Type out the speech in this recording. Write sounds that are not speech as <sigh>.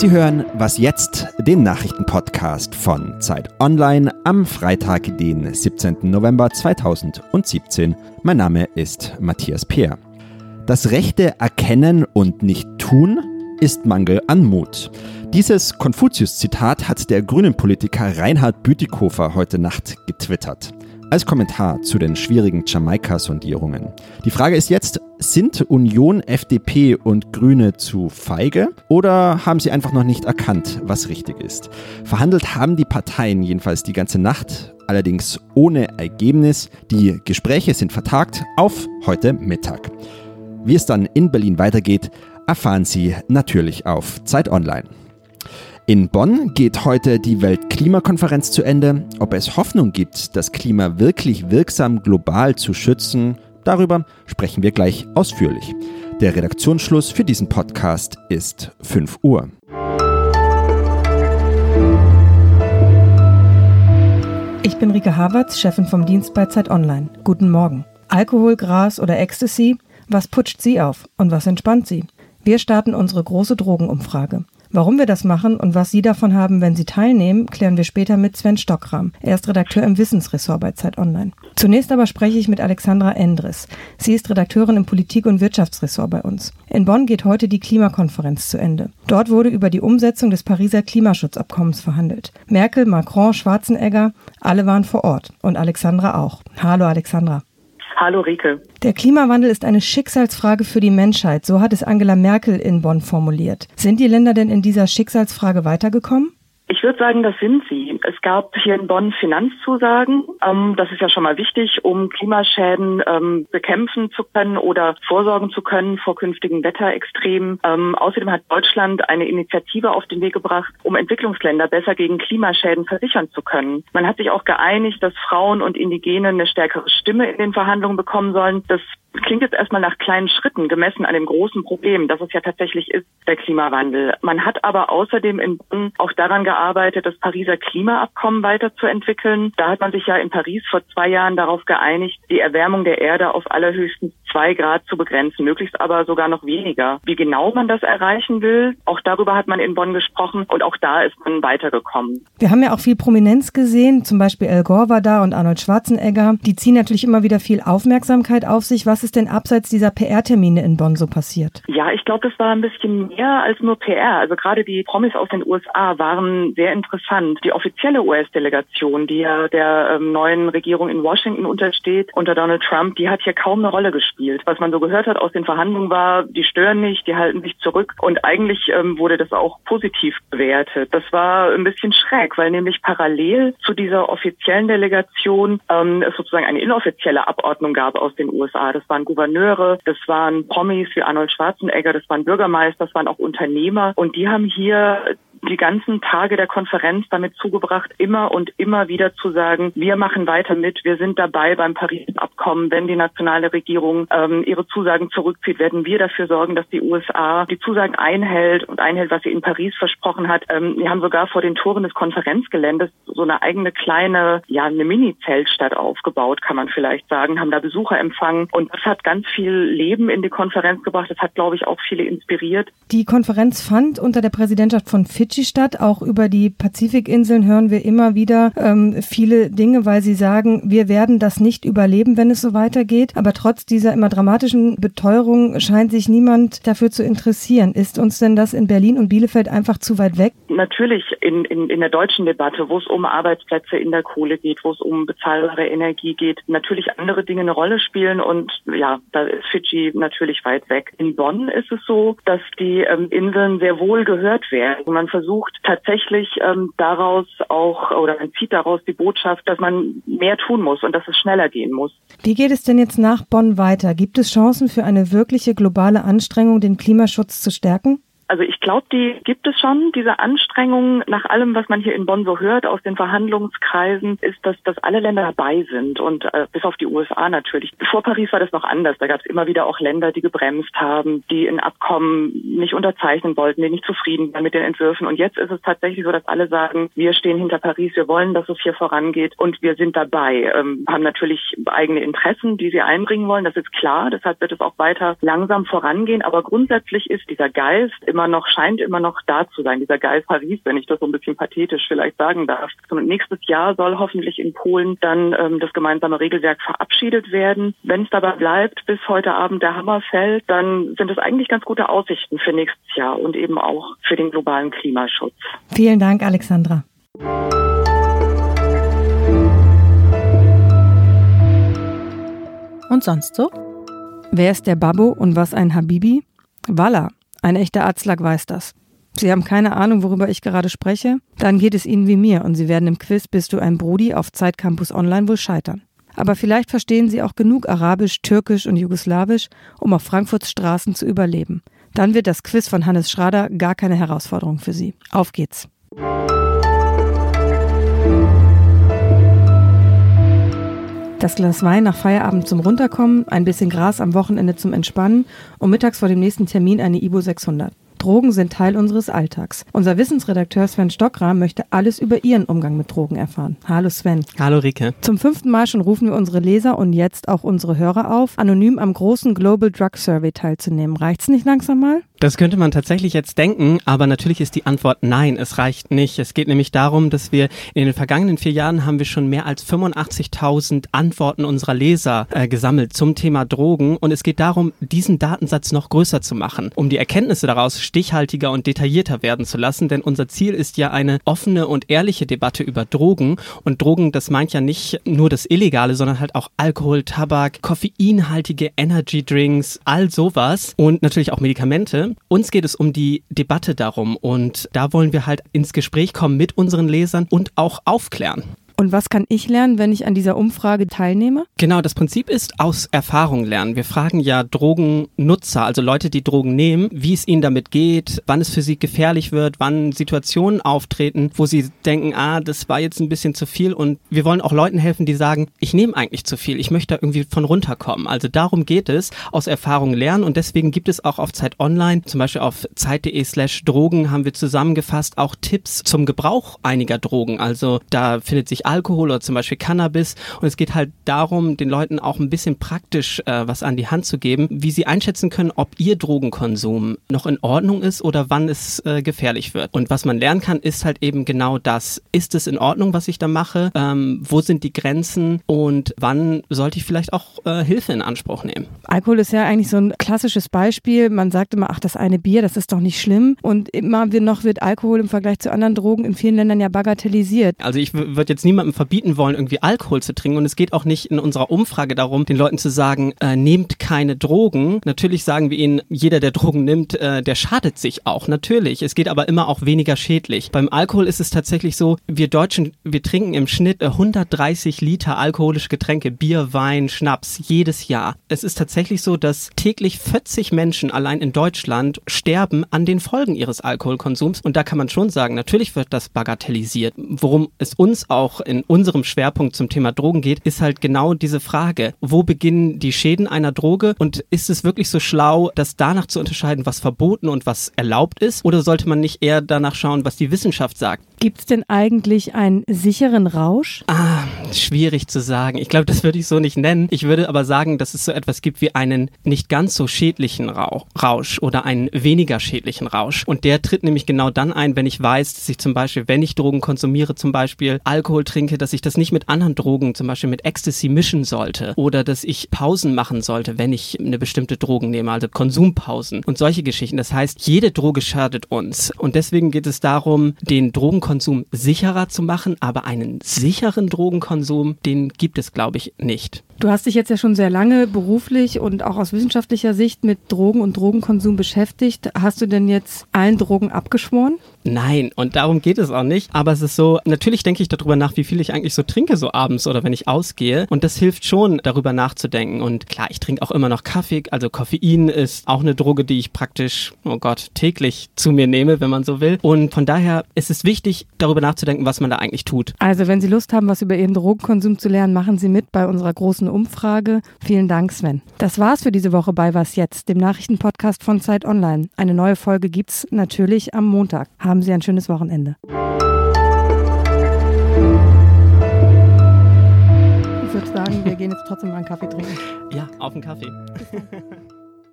Sie hören Was jetzt, den Nachrichtenpodcast von Zeit Online am Freitag, den 17. November 2017. Mein Name ist Matthias Peer. Das rechte Erkennen und nicht tun ist Mangel an Mut. Dieses Konfuzius-Zitat hat der grünen Politiker Reinhard Bütikofer heute Nacht getwittert. Als Kommentar zu den schwierigen Jamaika-Sondierungen. Die Frage ist jetzt, sind Union, FDP und Grüne zu feige oder haben sie einfach noch nicht erkannt, was richtig ist? Verhandelt haben die Parteien jedenfalls die ganze Nacht, allerdings ohne Ergebnis. Die Gespräche sind vertagt auf heute Mittag. Wie es dann in Berlin weitergeht, erfahren Sie natürlich auf Zeit Online. In Bonn geht heute die Weltklimakonferenz zu Ende. Ob es Hoffnung gibt, das Klima wirklich wirksam global zu schützen, darüber sprechen wir gleich ausführlich. Der Redaktionsschluss für diesen Podcast ist 5 Uhr. Ich bin Rike Havertz, Chefin vom Dienst bei Zeit Online. Guten Morgen. Alkohol, Gras oder Ecstasy? Was putscht Sie auf und was entspannt Sie? Wir starten unsere große Drogenumfrage. Warum wir das machen und was Sie davon haben, wenn Sie teilnehmen, klären wir später mit Sven Stockram. Er ist Redakteur im Wissensressort bei Zeit Online. Zunächst aber spreche ich mit Alexandra Endres. Sie ist Redakteurin im Politik- und Wirtschaftsressort bei uns. In Bonn geht heute die Klimakonferenz zu Ende. Dort wurde über die Umsetzung des Pariser Klimaschutzabkommens verhandelt. Merkel, Macron, Schwarzenegger, alle waren vor Ort. Und Alexandra auch. Hallo Alexandra. Hallo Rike. Der Klimawandel ist eine Schicksalsfrage für die Menschheit, so hat es Angela Merkel in Bonn formuliert. Sind die Länder denn in dieser Schicksalsfrage weitergekommen? Ich würde sagen, das sind sie. Es gab hier in Bonn Finanzzusagen. Ähm, das ist ja schon mal wichtig, um Klimaschäden ähm, bekämpfen zu können oder vorsorgen zu können vor künftigen Wetterextremen. Ähm, außerdem hat Deutschland eine Initiative auf den Weg gebracht, um Entwicklungsländer besser gegen Klimaschäden versichern zu können. Man hat sich auch geeinigt, dass Frauen und Indigene eine stärkere Stimme in den Verhandlungen bekommen sollen. Das klingt jetzt erstmal nach kleinen Schritten gemessen an dem großen Problem, das es ja tatsächlich ist, der Klimawandel. Man hat aber außerdem in Bonn auch daran gearbeitet, das Pariser Klimaabkommen weiterzuentwickeln. Da hat man sich ja in Paris vor zwei Jahren darauf geeinigt, die Erwärmung der Erde auf allerhöchstens zwei Grad zu begrenzen, möglichst aber sogar noch weniger. Wie genau man das erreichen will, auch darüber hat man in Bonn gesprochen und auch da ist man weitergekommen. Wir haben ja auch viel Prominenz gesehen, zum Beispiel Al Gore war da und Arnold Schwarzenegger. Die ziehen natürlich immer wieder viel Aufmerksamkeit auf sich. Was ist denn abseits dieser PR-Termine in Bonn so passiert? Ja, ich glaube, das war ein bisschen mehr als nur PR. Also gerade die Promis aus den USA waren sehr interessant. Die offizielle US-Delegation, die ja der ähm, neuen Regierung in Washington untersteht, unter Donald Trump, die hat hier kaum eine Rolle gespielt. Was man so gehört hat aus den Verhandlungen war, die stören nicht, die halten sich zurück. Und eigentlich ähm, wurde das auch positiv bewertet. Das war ein bisschen schräg, weil nämlich parallel zu dieser offiziellen Delegation ähm, es sozusagen eine inoffizielle Abordnung gab aus den USA. Das waren Gouverneure, das waren Promis wie Arnold Schwarzenegger, das waren Bürgermeister, das waren auch Unternehmer. Und die haben hier die ganzen Tage der Konferenz damit zugebracht, immer und immer wieder zu sagen, wir machen weiter mit, wir sind dabei beim Paris-Abkommen. Wenn die nationale Regierung ähm, ihre Zusagen zurückzieht, werden wir dafür sorgen, dass die USA die Zusagen einhält und einhält, was sie in Paris versprochen hat. Ähm, wir haben sogar vor den Toren des Konferenzgeländes so eine eigene kleine, ja, eine Mini-Zeltstadt aufgebaut, kann man vielleicht sagen, haben da Besucher empfangen und das hat ganz viel Leben in die Konferenz gebracht. Das hat, glaube ich, auch viele inspiriert. Die Konferenz fand unter der Präsidentschaft von Fitch Fidschi-Stadt. Auch über die Pazifikinseln hören wir immer wieder ähm, viele Dinge, weil sie sagen, wir werden das nicht überleben, wenn es so weitergeht. Aber trotz dieser immer dramatischen Beteuerung scheint sich niemand dafür zu interessieren. Ist uns denn das in Berlin und Bielefeld einfach zu weit weg? Natürlich in, in, in der deutschen Debatte, wo es um Arbeitsplätze in der Kohle geht, wo es um bezahlbare Energie geht, natürlich andere Dinge eine Rolle spielen und ja, da ist Fidschi natürlich weit weg. In Bonn ist es so, dass die ähm, Inseln sehr wohl gehört werden. Man versucht tatsächlich ähm, daraus auch oder man zieht daraus die Botschaft, dass man mehr tun muss und dass es schneller gehen muss. Wie geht es denn jetzt nach Bonn weiter? Gibt es Chancen für eine wirkliche globale Anstrengung, den Klimaschutz zu stärken? Also ich glaube, die gibt es schon. Diese Anstrengungen nach allem, was man hier in Bonn so hört aus den Verhandlungskreisen, ist, dass, dass alle Länder dabei sind und äh, bis auf die USA natürlich. Vor Paris war das noch anders. Da gab es immer wieder auch Länder, die gebremst haben, die ein Abkommen nicht unterzeichnen wollten, die nicht zufrieden waren mit den Entwürfen. Und jetzt ist es tatsächlich so, dass alle sagen, wir stehen hinter Paris, wir wollen, dass es hier vorangeht und wir sind dabei. Ähm, haben natürlich eigene Interessen, die sie einbringen wollen. Das ist klar. Deshalb wird es auch weiter langsam vorangehen. Aber grundsätzlich ist dieser Geist immer immer noch, scheint immer noch da zu sein, dieser Geist Paris, wenn ich das so ein bisschen pathetisch vielleicht sagen darf. Und nächstes Jahr soll hoffentlich in Polen dann ähm, das gemeinsame Regelwerk verabschiedet werden. Wenn es dabei bleibt, bis heute Abend der Hammer fällt, dann sind es eigentlich ganz gute Aussichten für nächstes Jahr und eben auch für den globalen Klimaschutz. Vielen Dank, Alexandra. Und sonst so? Wer ist der Babbo und was ein Habibi? Walla, ein echter Arzlag weiß das. Sie haben keine Ahnung, worüber ich gerade spreche? Dann geht es Ihnen wie mir und Sie werden im Quiz Bist du ein Brudi auf Zeitcampus Online wohl scheitern. Aber vielleicht verstehen Sie auch genug Arabisch, Türkisch und Jugoslawisch, um auf Frankfurts Straßen zu überleben. Dann wird das Quiz von Hannes Schrader gar keine Herausforderung für Sie. Auf geht's! Das Glas Wein nach Feierabend zum Runterkommen, ein bisschen Gras am Wochenende zum Entspannen und mittags vor dem nächsten Termin eine Ibo 600. Drogen sind Teil unseres Alltags. Unser Wissensredakteur Sven Stockram möchte alles über Ihren Umgang mit Drogen erfahren. Hallo Sven. Hallo Rike. Zum fünften Mal schon rufen wir unsere Leser und jetzt auch unsere Hörer auf, anonym am großen Global Drug Survey teilzunehmen. Reicht's nicht langsam mal? Das könnte man tatsächlich jetzt denken, aber natürlich ist die Antwort nein, es reicht nicht. Es geht nämlich darum, dass wir in den vergangenen vier Jahren haben wir schon mehr als 85.000 Antworten unserer Leser äh, gesammelt zum Thema Drogen und es geht darum, diesen Datensatz noch größer zu machen, um die Erkenntnisse daraus stichhaltiger und detaillierter werden zu lassen, denn unser Ziel ist ja eine offene und ehrliche Debatte über Drogen und Drogen, das meint ja nicht nur das Illegale, sondern halt auch Alkohol, Tabak, koffeinhaltige Energy Drinks, all sowas und natürlich auch Medikamente. Uns geht es um die Debatte darum und da wollen wir halt ins Gespräch kommen mit unseren Lesern und auch aufklären. Und was kann ich lernen, wenn ich an dieser Umfrage teilnehme? Genau, das Prinzip ist aus Erfahrung lernen. Wir fragen ja Drogennutzer, also Leute, die Drogen nehmen, wie es ihnen damit geht, wann es für sie gefährlich wird, wann Situationen auftreten, wo sie denken, ah, das war jetzt ein bisschen zu viel. Und wir wollen auch Leuten helfen, die sagen, ich nehme eigentlich zu viel, ich möchte da irgendwie von runterkommen. Also darum geht es, aus Erfahrung lernen. Und deswegen gibt es auch auf Zeit Online, zum Beispiel auf zeit.de slash Drogen, haben wir zusammengefasst auch Tipps zum Gebrauch einiger Drogen. Also da findet sich Alkohol oder zum Beispiel Cannabis. Und es geht halt darum, den Leuten auch ein bisschen praktisch äh, was an die Hand zu geben, wie sie einschätzen können, ob ihr Drogenkonsum noch in Ordnung ist oder wann es äh, gefährlich wird. Und was man lernen kann, ist halt eben genau das. Ist es in Ordnung, was ich da mache? Ähm, wo sind die Grenzen? Und wann sollte ich vielleicht auch äh, Hilfe in Anspruch nehmen? Alkohol ist ja eigentlich so ein klassisches Beispiel. Man sagt immer, ach, das eine Bier, das ist doch nicht schlimm. Und immer noch wird Alkohol im Vergleich zu anderen Drogen in vielen Ländern ja bagatellisiert. Also ich würde jetzt niemand niemandem verbieten wollen, irgendwie Alkohol zu trinken. Und es geht auch nicht in unserer Umfrage darum, den Leuten zu sagen, äh, nehmt keine Drogen. Natürlich sagen wir ihnen, jeder, der Drogen nimmt, äh, der schadet sich auch. Natürlich. Es geht aber immer auch weniger schädlich. Beim Alkohol ist es tatsächlich so, wir Deutschen, wir trinken im Schnitt 130 Liter alkoholische Getränke, Bier, Wein, Schnaps, jedes Jahr. Es ist tatsächlich so, dass täglich 40 Menschen allein in Deutschland sterben an den Folgen ihres Alkoholkonsums. Und da kann man schon sagen, natürlich wird das bagatellisiert. Worum es uns auch in unserem Schwerpunkt zum Thema Drogen geht, ist halt genau diese Frage, wo beginnen die Schäden einer Droge und ist es wirklich so schlau, das danach zu unterscheiden, was verboten und was erlaubt ist? Oder sollte man nicht eher danach schauen, was die Wissenschaft sagt? Gibt es denn eigentlich einen sicheren Rausch? Ah, schwierig zu sagen. Ich glaube, das würde ich so nicht nennen. Ich würde aber sagen, dass es so etwas gibt wie einen nicht ganz so schädlichen Rausch oder einen weniger schädlichen Rausch. Und der tritt nämlich genau dann ein, wenn ich weiß, dass ich zum Beispiel, wenn ich Drogen konsumiere, zum Beispiel Alkohol trinke, dass ich das nicht mit anderen Drogen, zum Beispiel mit Ecstasy mischen sollte oder dass ich Pausen machen sollte, wenn ich eine bestimmte Drogen nehme, also Konsumpausen und solche Geschichten. Das heißt, jede Droge schadet uns. Und deswegen geht es darum, den Drogenkonsum Drogenkonsum sicherer zu machen, aber einen sicheren Drogenkonsum, den gibt es, glaube ich, nicht. Du hast dich jetzt ja schon sehr lange beruflich und auch aus wissenschaftlicher Sicht mit Drogen und Drogenkonsum beschäftigt. Hast du denn jetzt allen Drogen abgeschworen? Nein, und darum geht es auch nicht. Aber es ist so, natürlich denke ich darüber nach, wie viel ich eigentlich so trinke, so abends oder wenn ich ausgehe. Und das hilft schon, darüber nachzudenken. Und klar, ich trinke auch immer noch Kaffee. Also Koffein ist auch eine Droge, die ich praktisch, oh Gott, täglich zu mir nehme, wenn man so will. Und von daher ist es wichtig, darüber nachzudenken, was man da eigentlich tut. Also, wenn Sie Lust haben, was über Ihren Drogenkonsum zu lernen, machen Sie mit bei unserer großen Umfrage. Vielen Dank, Sven. Das war's für diese Woche bei Was Jetzt, dem Nachrichtenpodcast von Zeit Online. Eine neue Folge gibt's natürlich am Montag. Haben Sie ein schönes Wochenende. Ich würde sagen, wir gehen jetzt trotzdem mal einen Kaffee trinken. Ja, auf einen Kaffee. <laughs>